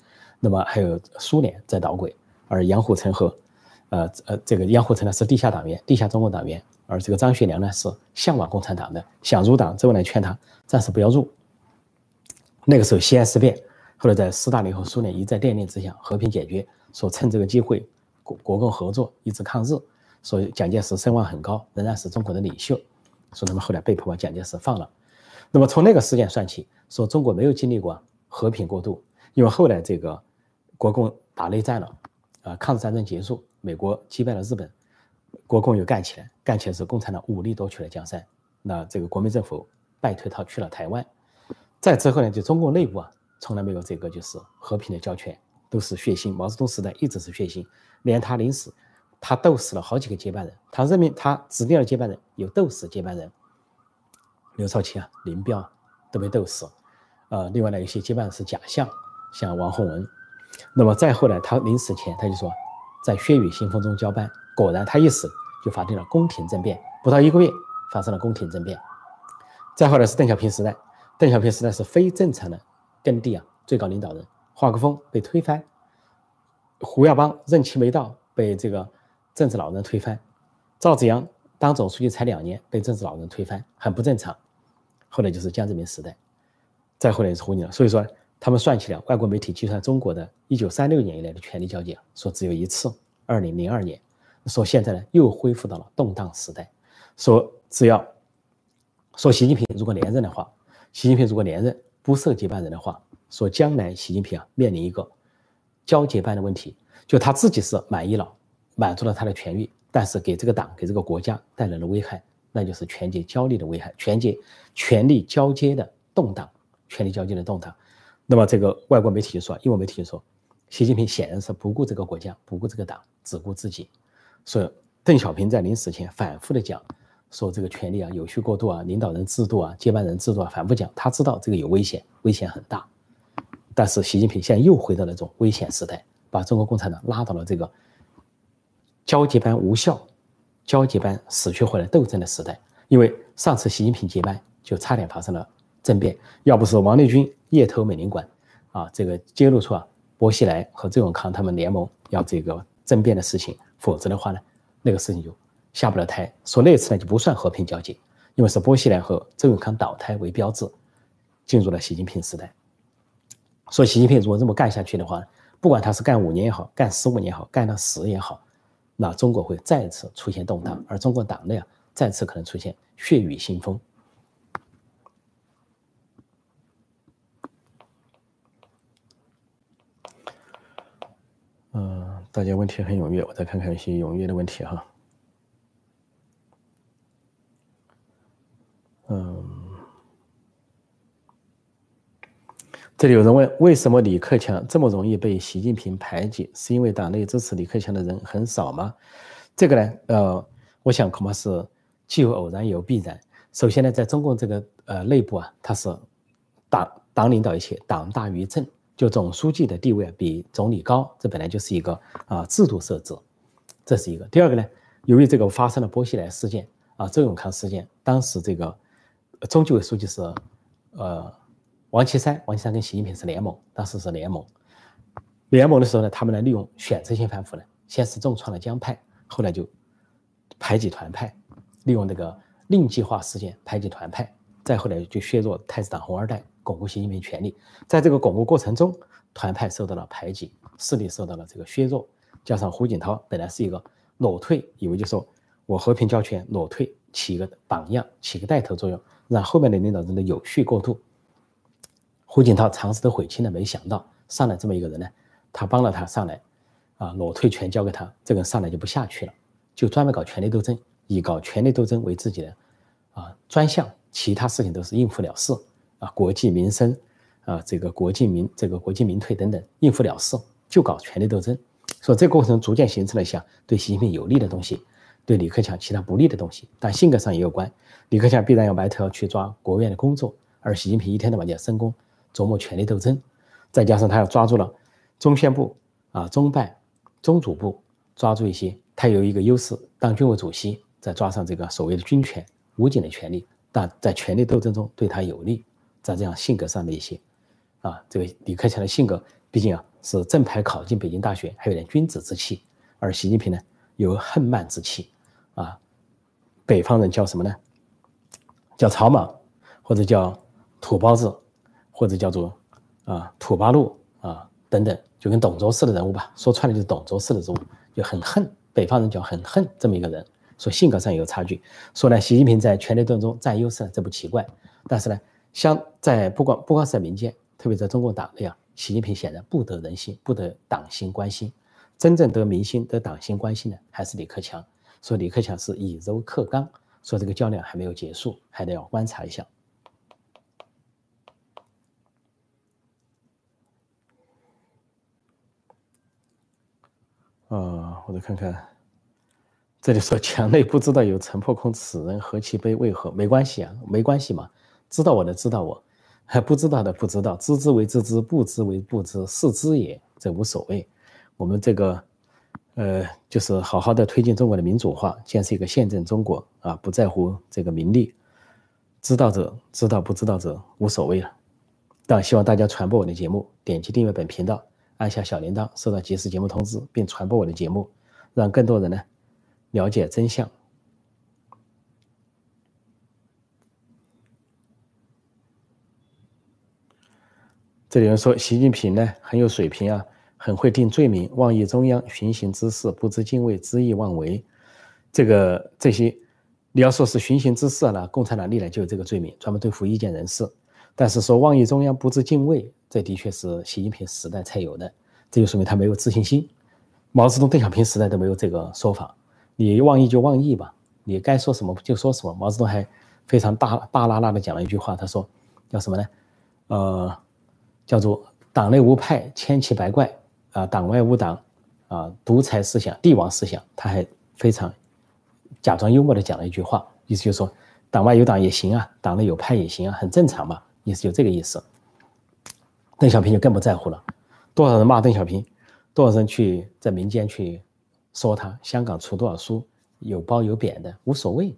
那么还有苏联在捣鬼，而杨虎城和，呃呃，这个杨虎城呢是地下党员、地下中国党员，而这个张学良呢是向往共产党的，想入党，周恩来劝他暂时不要入。那个时候西安事变，后来在斯大林和苏联一再奠定之下和平解决。说趁这个机会国国共合作，一直抗日。所以蒋介石声望很高，仍然是中国的领袖。说他们后来被迫把蒋介石放了。那么从那个事件算起，说中国没有经历过和平过渡，因为后来这个国共打内战了，啊，抗日战争结束，美国击败了日本，国共又干起来，干起来是共产党武力夺取了江山，那这个国民政府败退逃去了台湾。再之后呢，就中共内部啊，从来没有这个就是和平的交权。都是血腥，毛泽东时代一直是血腥，连他临死，他斗死了好几个接班人，他任命他指定了接班人，有斗死接班人，刘少奇啊、林彪啊都被斗死，呃，另外呢，有些接班人是假象，像王洪文，那么再后来他临死前他就说，在血雨腥风中交班，果然他一死就发生了宫廷政变，不到一个月发生了宫廷政变，再后来是邓小平时代，邓小平时代是非正常的耕地啊，最高领导人。华国锋被推翻，胡耀邦任期没到被这个政治老人推翻，赵紫阳当总书记才两年被政治老人推翻，很不正常。后来就是江泽民时代，再后来是胡锦涛。所以说他们算起来，外国媒体计算中国的一九三六年以来的权力交接，说只有一次，二零零二年，说现在呢又恢复到了动荡时代，说只要说习近平如果连任的话，习近平如果连任不设接班人的话。说将来习近平啊面临一个交接班的问题，就他自己是满意了，满足了他的权益，但是给这个党给这个国家带来了危害，那就是权力交力的危害，权力权力交接的动荡，权力交接的动荡。那么这个外国媒体就说，英文媒体就说，习近平显然是不顾这个国家，不顾这个党，只顾自己。所以邓小平在临死前反复的讲，说这个权力啊有序过渡啊，领导人制度啊，接班人制度啊，反复讲，他知道这个有危险，危险很大。但是习近平现在又回到了这种危险时代，把中国共产党拉到了这个交接班无效、交接班死去活来斗争的时代。因为上次习近平接班就差点发生了政变，要不是王立军夜偷美领馆，啊，这个揭露出啊薄熙来和周永康他们联盟要这个政变的事情，否则的话呢，那个事情就下不了台。说那次呢就不算和平交接，因为是薄熙来和周永康倒台为标志，进入了习近平时代。说习近平如果这么干下去的话，不管他是干五年也好，干十五年也好，干到死也好，那中国会再次出现动荡，而中国党内啊，再次可能出现血雨腥风。嗯，大家问题很踊跃，我再看看一些踊跃的问题哈。嗯。这里有人问：为什么李克强这么容易被习近平排挤？是因为党内支持李克强的人很少吗？这个呢，呃，我想恐怕是既有偶然也有必然。首先呢，在中共这个呃内部啊，他是党党领导一切，党大于政，就总书记的地位比总理高，这本来就是一个啊制度设置，这是一个。第二个呢，由于这个发生了波西来事件啊，周永康事件，当时这个中纪委书记是呃。王岐山，王岐山跟习近平是联盟，当时是联盟。联盟的时候呢，他们呢利用选择性反腐呢，先是重创了江派，后来就排挤团派，利用这个令计划事件排挤团派，再后来就削弱太子党红二代，巩固习近平权力。在这个巩固过程中，团派受到了排挤，势力受到了这个削弱，加上胡锦涛本来是一个裸退，以为就说我和平交权裸退，起一个榜样，起个带头作用，让后面的领导人的有序过渡。胡锦涛尝试的悔青了，没想到上来这么一个人呢，他帮了他上来，啊，裸退权交给他，这个人上来就不下去了，就专门搞权力斗争，以搞权力斗争为自己的啊专项，其他事情都是应付了事啊，国计民生啊，这个国计民这个国计民退等等应付了事，就搞权力斗争，所以这个过程逐渐形成了一项对习近平有利的东西，对李克强其他不利的东西，但性格上也有关。李克强必然要埋头去抓国务院的工作，而习近平一天到晚要深攻，琢磨权力斗争，再加上他要抓住了中宣部啊、中办、中组部，抓住一些，他有一个优势，当军委主席，再抓上这个所谓的军权、武警的权利，但在权力斗争中对他有利，在这样性格上的一些，啊，这个李克强的性格，毕竟啊是正牌考进北京大学，还有点君子之气，而习近平呢有恨慢之气。啊，北方人叫什么呢？叫草莽，或者叫土包子，或者叫做啊土八路啊等等，就跟董卓式的人物吧。说穿了就是董卓式的人物，就很恨北方人叫很恨这么一个人。说性格上有差距。说呢，习近平在权力斗争中占优势，这不奇怪。但是呢，像在不光不光是在民间，特别在中共党内啊，习近平显然不得人心，不得党心关心。真正得民心、得党心关心的，还是李克强。说李克强是以柔克刚，说这个较量还没有结束，还得要观察一下。啊，我再看看，这里说墙内不知道有陈破空，此人何其悲？为何？没关系啊，没关系嘛。知道我的知道我，还 不知道的不知道，知之为知之，不知为不知，是知也，这无所谓。我们这个。呃，就是好好的推进中国的民主化，建设一个宪政中国啊，不在乎这个名利，知道者知道，不知道者无所谓了。但希望大家传播我的节目，点击订阅本频道，按下小铃铛，收到及时节目通知，并传播我的节目，让更多人呢了解真相。这里人说，习近平呢很有水平啊。很会定罪名，妄议中央，寻衅滋事，不知敬畏，恣意妄为。这个这些，你要说是寻衅滋事呢，共产党历来就有这个罪名，专门对付意见人士。但是说妄议中央，不知敬畏，这的确是习近平时代才有的，这就说明他没有自信心。毛泽东、邓小平时代都没有这个说法，你妄议就妄议吧，你该说什么就说什么。毛泽东还非常大大拉拉的讲了一句话，他说叫什么呢？呃，叫做党内无派，千奇百怪。啊，党外无党，啊，独裁思想、帝王思想，他还非常假装幽默的讲了一句话，意思就是说，党外有党也行啊，党内有派也行啊，很正常嘛，意思就这个意思。邓小平就更不在乎了，多少人骂邓小平，多少人去在民间去说他，香港出多少书，有褒有贬的，无所谓。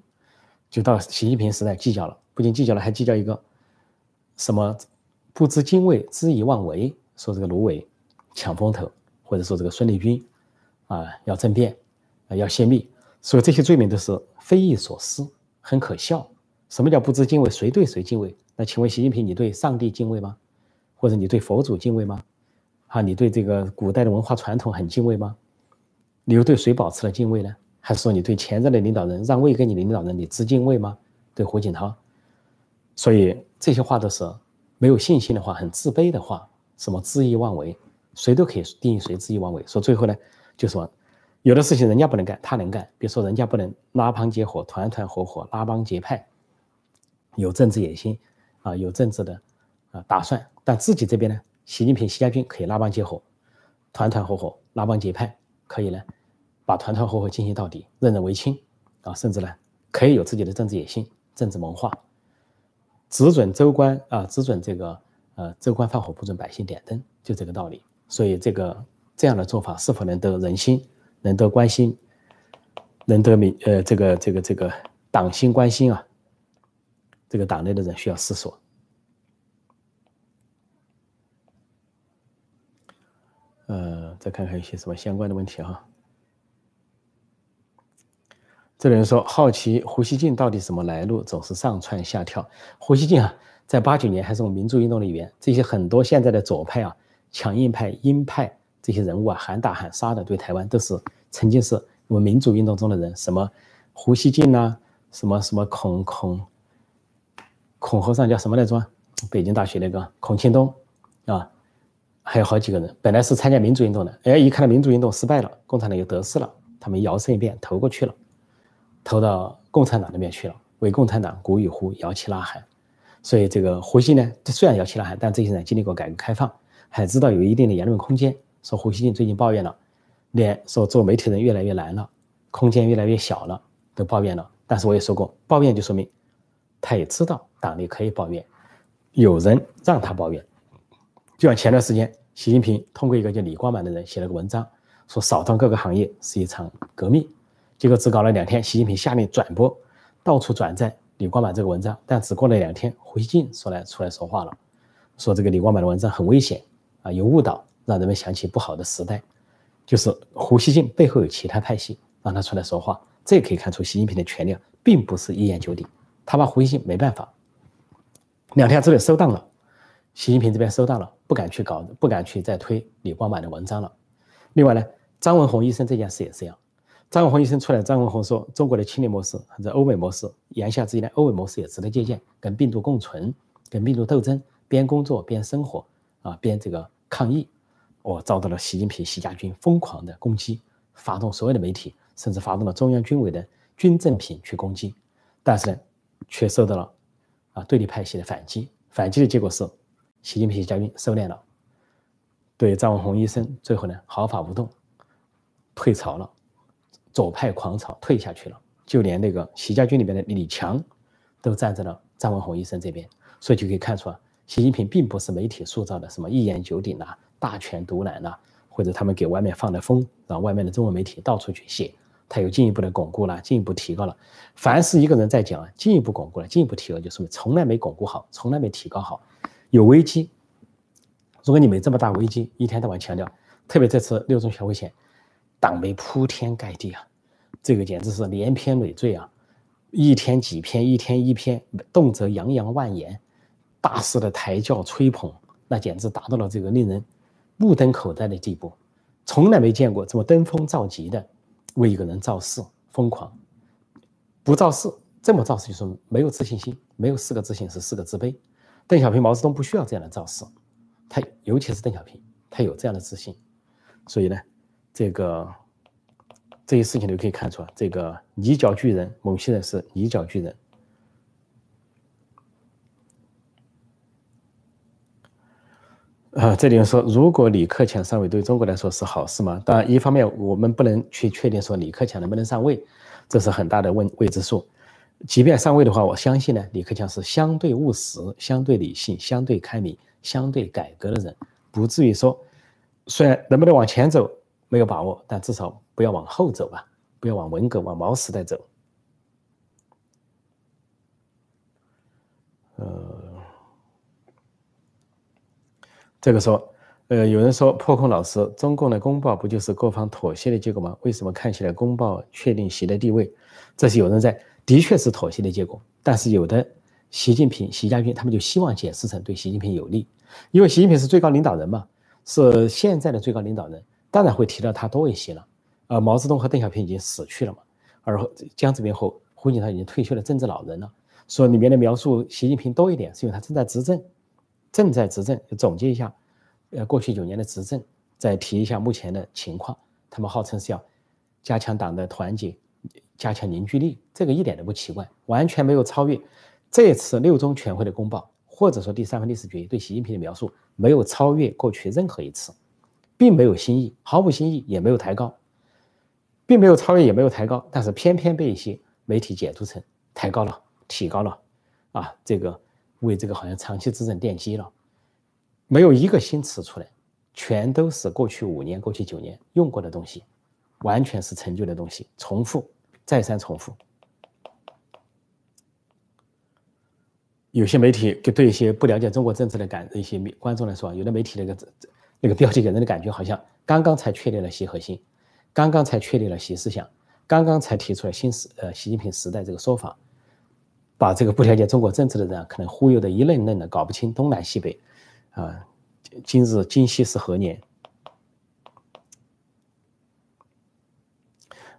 就到习近平时代计较了，不仅计较了，还计较一个什么不知敬畏、恣意妄为，说这个芦苇。抢风头，或者说这个孙立军，啊，要政变，啊，要泄密，所以这些罪名都是匪夷所思，很可笑。什么叫不知敬畏？谁对谁敬畏？那请问习近平，你对上帝敬畏吗？或者你对佛祖敬畏吗？啊，你对这个古代的文化传统很敬畏吗？你又对谁保持了敬畏呢？还是说你对前任的领导人让位给你领导人，你知敬畏吗？对胡锦涛，所以这些话都是没有信心的话，很自卑的话，什么恣意妄为。谁都可以定义谁恣意妄为，说最后呢，就说有的事情人家不能干，他能干。比如说人家不能拉帮结伙、团团伙伙、拉帮结派，有政治野心啊，有政治的啊打算。但自己这边呢，习近平、习家军可以拉帮结伙、团团伙伙、拉帮结派，可以呢把团团伙伙进行到底，任人唯亲啊，甚至呢可以有自己的政治野心、政治谋划，只准州官啊，只准这个呃州官放火，不准百姓点灯，就这个道理。所以这个这样的做法是否能得人心，能得关心，能得民呃这个这个这个党心关心啊？这个党内的人需要思索。呃，再看看一些什么相关的问题哈。这有人说好奇胡锡进到底什么来路，总是上蹿下跳。胡锡进啊，在八九年还是我们民主运动的一员，这些很多现在的左派啊。强硬派、鹰派这些人物啊，喊打喊杀的，对台湾都是曾经是我们民主运动中的人，什么胡锡进呐，什么什么孔孔孔和尚叫什么来着？北京大学那个孔庆东啊，还有好几个人，本来是参加民主运动的，哎，一看到民主运动失败了，共产党又得势了，他们摇身一变投过去了，投到共产党那边去了，为共产党鼓与呼，摇旗呐喊。所以这个胡锡呢，虽然摇旗呐喊，但这些人经历过改革开放。还知道有一定的言论空间。说胡锡进最近抱怨了，连说做媒体人越来越难了，空间越来越小了。都抱怨了。但是我也说过，抱怨就说明他也知道党内可以抱怨，有人让他抱怨。就像前段时间，习近平通过一个叫李光满的人写了个文章，说扫荡各个行业是一场革命。结果只搞了两天，习近平下令转播，到处转载李光满这个文章。但只过了两天，胡锡进说来出来说话了，说这个李光满的文章很危险啊，有误导，让人们想起不好的时代。就是胡锡进背后有其他派系让他出来说话，这可以看出习近平的权力并不是一言九鼎，他把胡锡进没办法。两天之内收档了，习近平这边收档了，不敢去搞，不敢去再推李光满的文章了。另外呢，张文宏医生这件事也是一样。张文宏医生出来，张文宏说：“中国的清零模式或者欧美模式，言下之意呢，欧美模式也值得借鉴，跟病毒共存，跟病毒斗争，边工作边生活啊，边这个抗议。”我遭到了习近平、习家军疯狂的攻击，发动所有的媒体，甚至发动了中央军委的军政品去攻击，但是呢，却受到了啊对立派系的反击。反击的结果是，习近平、习家军收敛了，对张文宏医生最后呢毫发无动，退潮了。左派狂潮退下去了，就连那个习家军里边的李强，都站在了张文宏医生这边，所以就可以看出啊，习近平并不是媒体塑造的什么一言九鼎呐、大权独揽呐，或者他们给外面放的风，让外面的中文媒体到处去写，他有进一步的巩固了，进一步提高了。凡是一个人在讲，进一步巩固了，进一步提高，就说明从来没巩固好，从来没提高好。有危机，如果你没这么大危机，一天到晚强调，特别这次六中全会前。党媒铺天盖地啊，这个简直是连篇累赘啊，一天几篇，一天一篇，动辄洋洋万言，大肆的抬轿吹捧，那简直达到了这个令人目瞪口呆的地步。从来没见过这么登峰造极的为一个人造势，疯狂不造势，这么造势就是没有自信心，没有四个自信是四个自卑。邓小平、毛泽东不需要这样的造势，他尤其是邓小平，他有这样的自信，所以呢。这个这些事情都可以看出，这个泥脚巨人，某些人是泥脚巨人。啊，这里面说，如果李克强上位，对中国来说是好事吗？当然，一方面我们不能去确定说李克强能不能上位，这是很大的问未知数。即便上位的话，我相信呢，李克强是相对务实、相对理性、相对开明、相对改革的人，不至于说，虽然能不能往前走。没有把握，但至少不要往后走吧，不要往文革、往毛时代走。呃，这个说，呃，有人说破空老师，中共的公报不就是各方妥协的结果吗？为什么看起来公报确定习的地位？这是有人在，的确是妥协的结果。但是有的习近平、习家军他们就希望解释成对习近平有利，因为习近平是最高领导人嘛，是现在的最高领导人。当然会提到他多一些了，呃，毛泽东和邓小平已经死去了嘛，而江泽民和胡锦涛已经退休的政治老人了。说里面的描述习近平多一点，是因为他正在执政，正在执政。总结一下，呃，过去九年的执政，再提一下目前的情况。他们号称是要加强党的团结，加强凝聚力，这个一点都不奇怪，完全没有超越这次六中全会的公报，或者说第三份历史决议对习近平的描述，没有超越过去任何一次。并没有新意，毫无新意，也没有抬高，并没有超越，也没有抬高，但是偏偏被一些媒体解读成抬高了、提高了，啊，这个为这个好像长期执政奠基了，没有一个新词出来，全都是过去五年、过去九年用过的东西，完全是陈旧的东西，重复，再三重复。有些媒体对一些不了解中国政治的感一些观众来说，有的媒体那个。那个标题给人的感觉好像刚刚才确立了习核心，刚刚才确立了习思想，刚刚才提出了新时呃习近平时代这个说法，把这个不了解中国政治的人可能忽悠的一愣愣的，搞不清东南西北，啊，今日今夕是何年？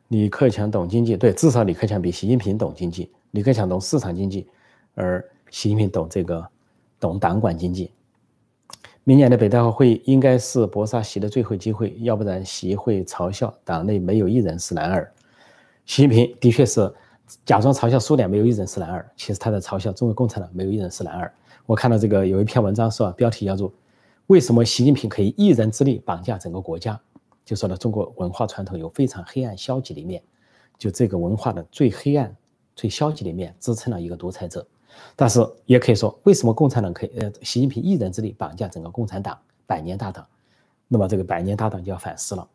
李克强懂经济，对，至少李克强比习近平懂经济，李克强懂市场经济，而习近平懂这个懂党管经济。明年的北大会议应该是搏杀习的最后机会，要不然习会嘲笑党内没有一人是男儿。习近平的确是假装嘲笑苏联没有一人是男儿，其实他在嘲笑中国共产党没有一人是男儿。我看到这个有一篇文章说，标题叫做“为什么习近平可以一人之力绑架整个国家”，就说了中国文化传统有非常黑暗消极的一面，就这个文化的最黑暗、最消极的一面支撑了一个独裁者。但是也可以说，为什么共产党可以呃，习近平一人之力绑架整个共产党百年大党？那么这个百年大党就要反思了。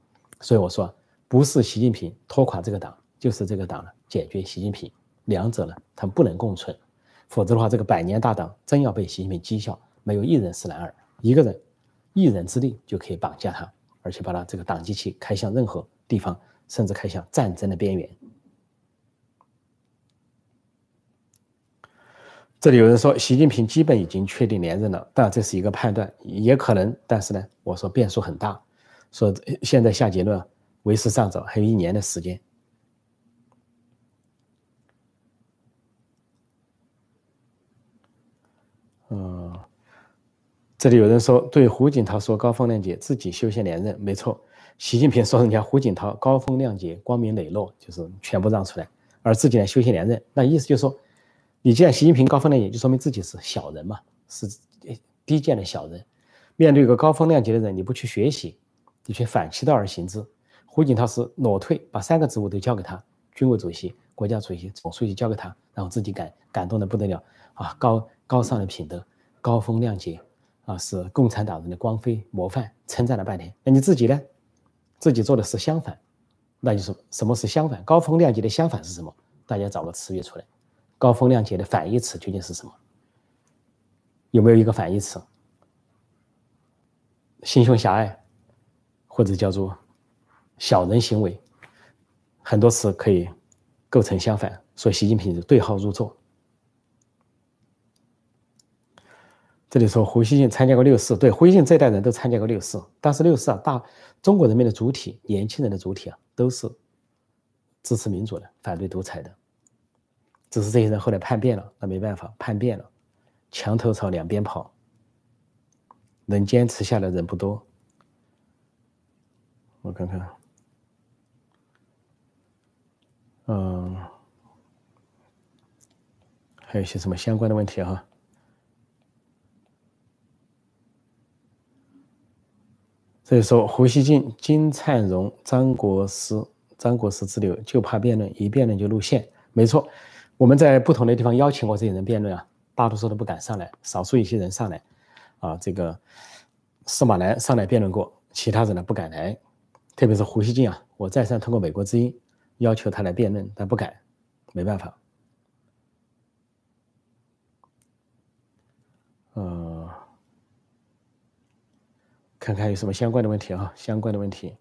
所以我说，不是习近平拖垮这个党，就是这个党呢解决习近平，两者呢他们不能共存。否则的话，这个百年大党真要被习近平讥笑，没有一人是男儿，一个人一人之力就可以绑架他，而且把他这个党机器开向任何地方，甚至开向战争的边缘。这里有人说，习近平基本已经确定连任了，但这是一个判断，也可能。但是呢，我说变数很大，说现在下结论为时尚早，还有一年的时间。这里有人说，对胡锦涛说高风亮节，自己修宪连任，没错。习近平说人家胡锦涛高风亮节、光明磊落，就是全部让出来，而自己呢修宪连任，那意思就是说。你既然习近平高风亮节，就说明自己是小人嘛，是低贱的小人。面对一个高风亮节的人，你不去学习，你却反其道而行之。胡锦涛是裸退，把三个职务都交给他：军委主席、国家主席、总书记交给他，然后自己感感动的不得了啊！高高尚的品德，高风亮节啊，是共产党人的光辉模范，称赞了半天。那你自己呢？自己做的是相反，那就是什么是相反？高风亮节的相反是什么？大家找个词语出来。高风亮节的反义词究竟是什么？有没有一个反义词？心胸狭隘，或者叫做小人行为，很多词可以构成相反。所以习近平是对号入座。这里说胡锡进参加过六四，对胡锡进这代人都参加过六四，但是六四啊，大中国人民的主体，年轻人的主体啊，都是支持民主的，反对独裁的。只是这些人后来叛变了，那没办法，叛变了，墙头草两边跑，能坚持下来人不多。我看看，嗯，还有些什么相关的问题哈？所以说，胡锡进、金灿荣、张国师、张国师之流就怕辩论，一辩论就露馅，没错。我们在不同的地方邀请过这些人辩论啊，大多数都不敢上来，少数一些人上来，啊，这个司马南上来辩论过，其他人呢不敢来，特别是胡锡进啊，我再三通过美国之音要求他来辩论，但不敢，没办法。嗯，看看有什么相关的问题啊，相关的问题。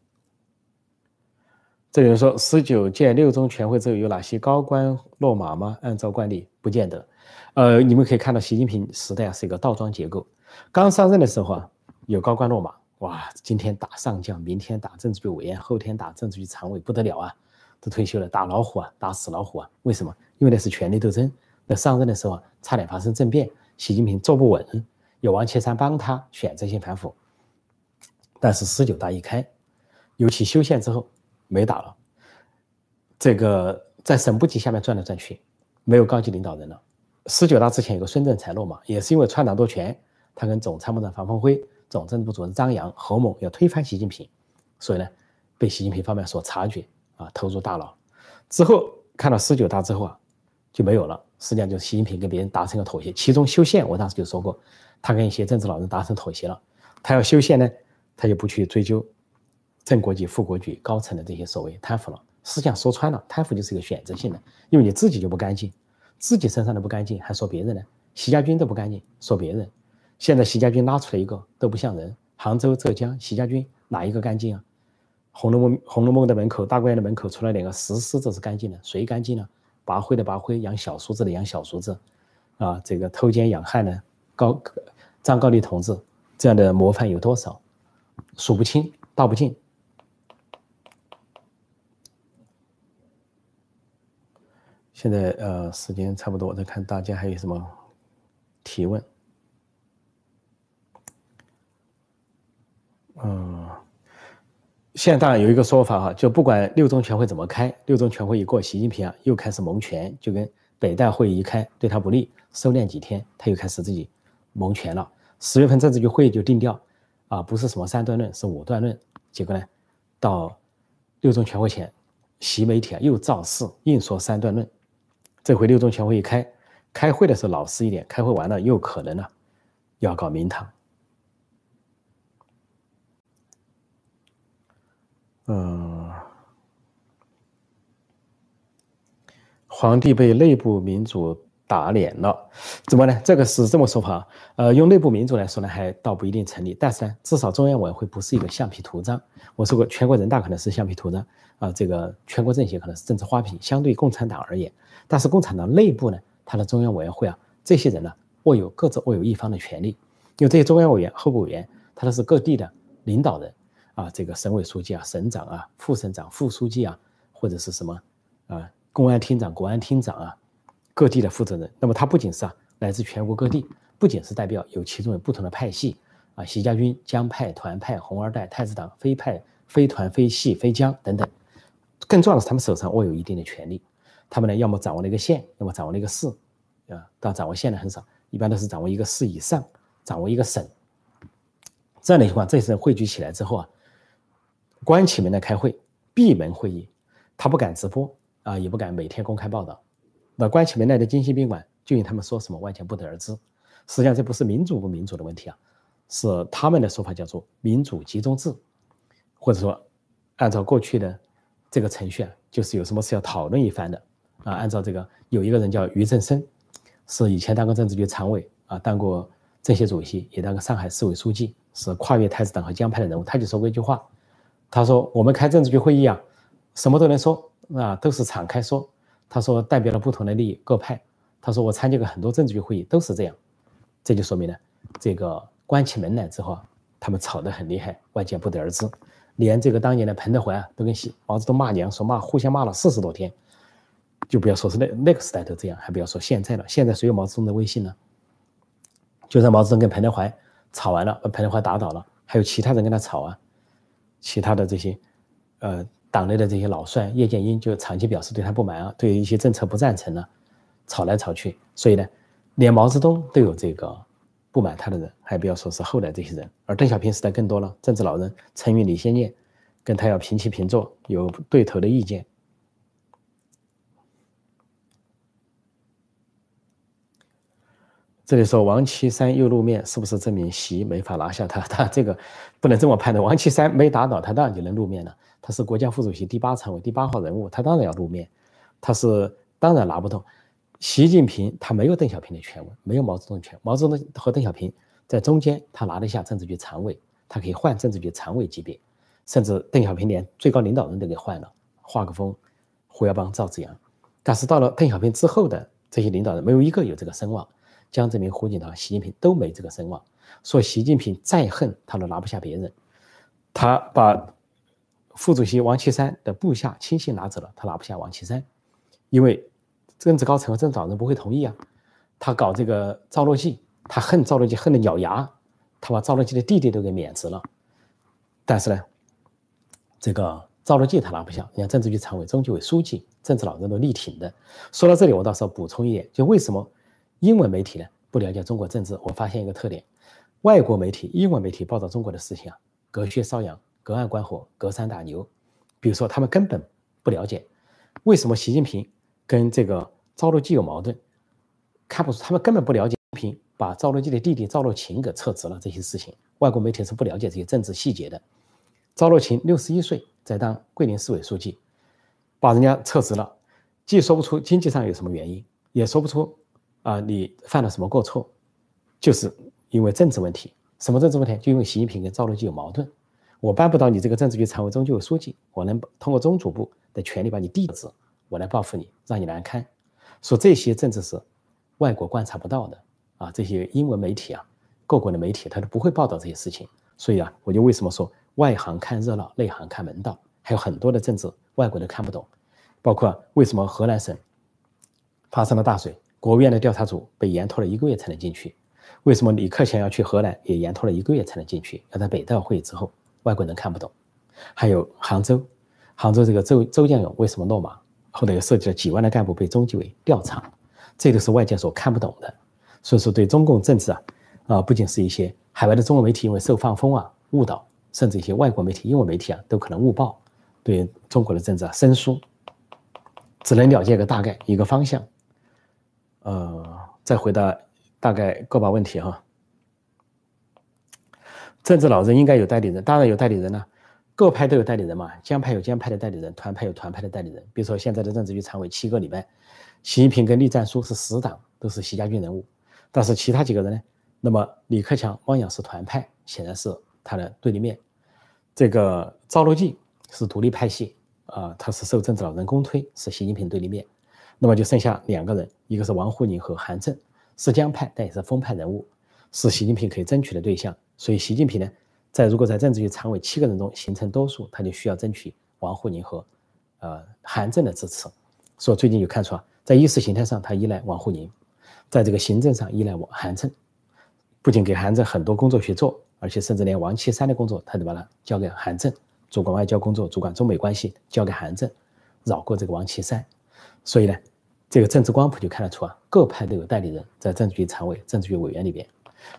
这有人说，十九届六中全会之后有哪些高官落马吗？按照惯例，不见得。呃，你们可以看到，习近平时代是一个倒装结构。刚上任的时候啊，有高官落马，哇，今天打上将，明天打政治局委员，后天打政治局常委，不得了啊，都退休了，打老虎啊，打死老虎啊。为什么？因为那是权力斗争。那上任的时候啊，差点发生政变，习近平坐不稳，有王岐山帮他选择性反腐。但是十九大一开，尤其修宪之后。没打了，这个在省部级下面转来转去，没有高级领导人了。十九大之前有个孙政才落马，也是因为篡党夺权，他跟总参谋长房峰辉、总政治部主任张扬合谋要推翻习近平，所以呢，被习近平方面所察觉啊，投入大牢。之后看到十九大之后啊，就没有了。实际上就是习近平跟别人达成了妥协，其中修宪，我当时就说过，他跟一些政治老人达成妥协了。他要修宪呢，他就不去追究。正国级、副国级高层的这些所谓贪腐了，实际上说穿了，贪腐就是一个选择性的，因为你自己就不干净，自己身上的不干净还说别人呢？习家军都不干净，说别人。现在习家军拉出来一个都不像人，杭州、浙江习家军哪一个干净啊？红楼梦、红楼梦的门口、大观园的门口出来两个石狮子是干净的，谁干净呢？拔灰的拔灰，养小叔子的养小叔子，啊，这个偷奸养害的？高张高丽同志这样的模范有多少？数不清，道不尽。现在呃，时间差不多，再看大家还有什么提问。嗯，现在当然有一个说法哈，就不管六中全会怎么开，六中全会一过，习近平啊又开始蒙权，就跟北戴会议一开对他不利，收敛几天，他又开始自己蒙权了。十月份政治局会议就定调啊，不是什么三段论，是五段论。结果呢，到六中全会前，习媒体啊又造势，硬说三段论。这回六中全会一开，开会的时候老实一点，开会完了又可能呢要搞名堂。嗯，皇帝被内部民主打脸了，怎么呢？这个是这么说法，呃，用内部民主来说呢，还倒不一定成立。但是呢，至少中央委员会不是一个橡皮图章。我说过，全国人大可能是橡皮图章啊，这个全国政协可能是政治花瓶。相对共产党而言，但是共产党内部呢，它的中央委员会啊，这些人呢，握有各自握有一方的权利。因为这些中央委员、候补委员，他都是各地的领导人。啊，这个省委书记啊，省长啊，副省长、副书记啊，或者是什么啊，公安厅长、国安厅长啊，各地的负责人。那么他不仅是啊，来自全国各地，不仅是代表有其中有不同的派系啊，习家军、江派、团派、红二代、太子党、非派、非团、非系、非江等等。更重要的是，他们手上握有一定的权力。他们呢，要么掌握了一个县，要么掌握了一个市啊，但掌握县的很少，一般都是掌握一个市以上，掌握一个省。这样的情况，这些人汇聚起来之后啊。关起门来开会，闭门会议，他不敢直播啊，也不敢每天公开报道。那关起门来的金星宾馆，究竟他们说什么，完全不得而知。实际上，这不是民主不民主的问题啊，是他们的说法叫做民主集中制，或者说，按照过去的这个程序啊，就是有什么事要讨论一番的啊。按照这个，有一个人叫于正声，是以前当过政治局常委啊，当过政协主席，也当过上海市委书记，是跨越太子党和江派的人物。他就说过一句话。他说：“我们开政治局会议啊，什么都能说啊，都是敞开说。”他说：“代表了不同的利益各派。”他说：“我参加过很多政治局会议，都是这样。”这就说明呢，这个关起门来之后啊，他们吵得很厉害，外界不得而知。连这个当年的彭德怀啊，都跟毛泽东骂娘，说骂互相骂了四十多天。就不要说是那那个时代都这样，还不要说现在了。现在谁有毛泽东的微信呢？就算毛泽东跟彭德怀吵完了，把彭德怀打倒了，还有其他人跟他吵啊。其他的这些，呃，党内的这些老帅叶剑英就长期表示对他不满啊，对一些政策不赞成呢，吵来吵去。所以呢，连毛泽东都有这个不满他的人，还不要说是后来这些人。而邓小平时代更多了，政治老人陈云、李先念跟他要平起平坐，有对头的意见。这里说王岐山又露面，是不是证明习没法拿下他？他这个不能这么判断。王岐山没打倒他，当然就能露面了。他是国家副主席第八常委第八号人物，他当然要露面。他是当然拿不动。习近平他没有邓小平的权威，没有毛泽东权。毛泽东和邓小平在中间，他拿得下政治局常委，他可以换政治局常委级别，甚至邓小平连最高领导人都给换了，华国锋、胡耀邦、赵紫阳。但是到了邓小平之后的这些领导人，没有一个有这个声望。江泽民、胡锦涛、习近平都没这个声望，说习近平再恨他都拿不下别人。他把副主席王岐山的部下亲信拿走了，他拿不下王岐山，因为政治高层和政治老人不会同意啊。他搞这个赵乐际，他恨赵乐际恨得咬牙，他把赵乐际的弟弟都给免职了。但是呢，这个赵乐际他拿不下，你看政治局常委、中纪委书记，政治老人都力挺的。说到这里，我倒是要补充一点，就为什么？英文媒体呢不了解中国政治，我发现一个特点：外国媒体、英文媒体报道中国的事情啊，隔靴搔痒、隔岸观火、隔山打牛。比如说，他们根本不了解为什么习近平跟这个赵乐际有矛盾，看不出他们根本不了解。平把赵乐际的弟弟赵乐勤给撤职了这些事情，外国媒体是不了解这些政治细节的。赵乐勤六十一岁在当桂林市委书记，把人家撤职了，既说不出经济上有什么原因，也说不出。啊，你犯了什么过错？就是因为政治问题。什么政治问题？就因为习近平跟赵乐际有矛盾。我办不到你这个政治局常委、中纪委书记，我能通过中组部的权利把你递职，我来报复你，让你难堪。说这些政治是外国观察不到的啊，这些英文媒体啊，各国的媒体他都不会报道这些事情。所以啊，我就为什么说外行看热闹，内行看门道？还有很多的政治外国都看不懂，包括为什么河南省发生了大水？国务院的调查组被延拖了一个月才能进去，为什么李克强要去河南也延拖了一个月才能进去？要在北戴会之后，外国人看不懂。还有杭州，杭州这个周周建勇为什么落马？后来又涉及了几万的干部被中纪委调查，这都是外界所看不懂的。所以说，对中共政治啊，啊，不仅是一些海外的中文媒体因为受放风啊误导，甚至一些外国媒体、英文媒体啊都可能误报，对中国的政治啊生疏，只能了解个大概一个方向。呃，再回答大概个把问题哈。政治老人应该有代理人，当然有代理人了。各派都有代理人嘛，江派有江派的代理人，团派有团派的代理人。比如说现在的政治局常委七个里面，习近平跟栗战书是死党，都是习家军人物。但是其他几个人呢？那么李克强、汪洋是团派，显然是他的对立面。这个赵乐际是独立派系啊，他是受政治老人公推，是习近平对立面。那么就剩下两个人，一个是王沪宁和韩正，是江派但也是风派人物，是习近平可以争取的对象。所以习近平呢？在如果在政治局常委七个人中形成多数，他就需要争取王沪宁和，呃韩正的支持。所以最近就看出啊，在意识形态上他依赖王沪宁，在这个行政上依赖我韩正，不仅给韩正很多工作去做，而且甚至连王岐山的工作他都把它交给韩正，主管外交工作、主管中美关系交给韩正，绕过这个王岐山。所以呢，这个政治光谱就看得出啊，各派都有代理人，在政治局常委、政治局委员里边。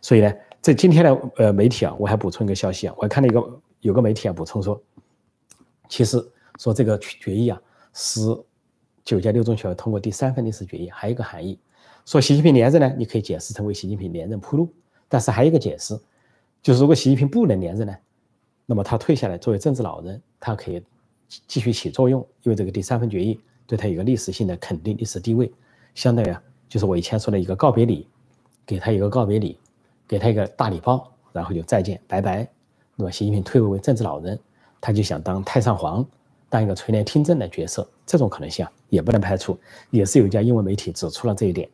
所以呢。在今天的呃媒体啊，我还补充一个消息啊，我还看了一个有个媒体啊补充说，其实说这个决议啊是九届六中全会通过第三份历史决议，还有一个含义，说习近平连任呢，你可以解释成为习近平连任铺路，但是还有一个解释，就是如果习近平不能连任呢，那么他退下来作为政治老人，他可以继续起作用，因为这个第三份决议对他有个历史性的肯定，历史地位，相当于啊就是我以前说的一个告别礼，给他一个告别礼。给他一个大礼包，然后就再见，拜拜。那么习近平退位为政治老人，他就想当太上皇，当一个垂帘听政的角色，这种可能性啊也不能排除。也是有一家英文媒体指出了这一点。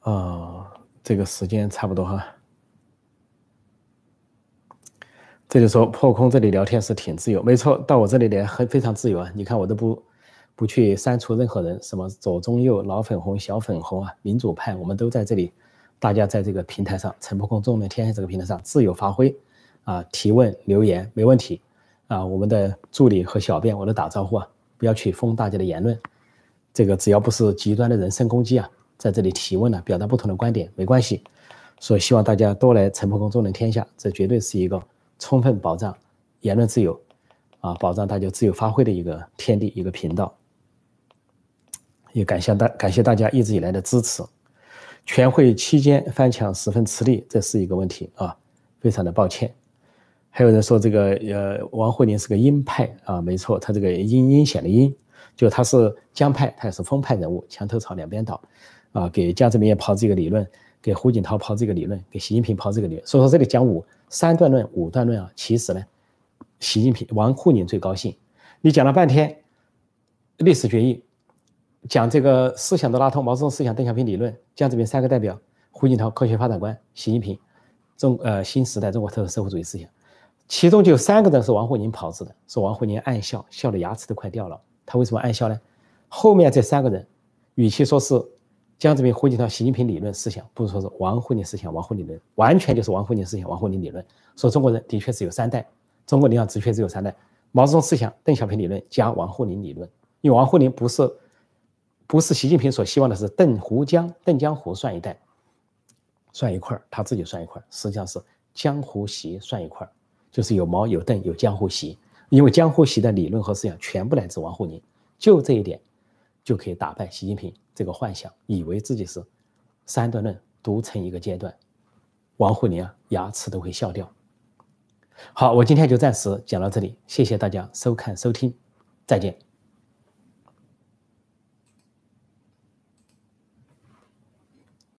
啊，这个时间差不多哈。这就说破空这里聊天是挺自由，没错，到我这里来很非常自由啊。你看我都不。不去删除任何人，什么左中右老粉红小粉红啊，民主派，我们都在这里，大家在这个平台上，陈破空中文天下这个平台上自由发挥，啊，提问留言没问题，啊，我们的助理和小编我都打招呼啊，不要去封大家的言论，这个只要不是极端的人身攻击啊，在这里提问呢，表达不同的观点没关系，所以希望大家多来陈破空中文天下，这绝对是一个充分保障言论自由，啊，保障大家自由发挥的一个天地一个频道。也感谢大感谢大家一直以来的支持。全会期间翻墙十分吃力，这是一个问题啊，非常的抱歉。还有人说这个呃，王沪宁是个鹰派啊，没错，他这个阴阴险的阴，就他是江派，他也是风派人物，墙头草两边倒啊，给江泽民也抛这个理论，给胡锦涛抛这个理论，给习近平抛这个理论。所以说这里讲五三段论五段论啊，其实呢，习近平王沪宁最高兴。你讲了半天历史决议。讲这个思想的拉通，毛泽东思想、邓小平理论，江泽民三个代表，胡锦涛科学发展观，习近平中呃新时代中国特色社会主义思想，其中就有三个人是王沪宁炮制的，说王沪宁暗笑，笑的牙齿都快掉了。他为什么暗笑呢？后面这三个人，与其说是江泽民、胡锦涛、习近平理论思想，不如说是王沪宁思想、王沪宁理论，完全就是王沪宁思想、王沪宁理论。说中国人的确是有三代，中国领导的确只有三代：毛泽东思想、邓小平理论加王沪宁理论。因为王沪宁不是。不是习近平所希望的是邓胡江，邓江湖算一代，算一块儿，他自己算一块儿，实际上是江湖习算一块儿，就是有毛有邓有江湖习，因为江湖习的理论和思想全部来自王沪宁，就这一点就可以打败习近平这个幻想，以为自己是三段论独成一个阶段，王沪宁啊牙齿都会笑掉。好，我今天就暂时讲到这里，谢谢大家收看收听，再见。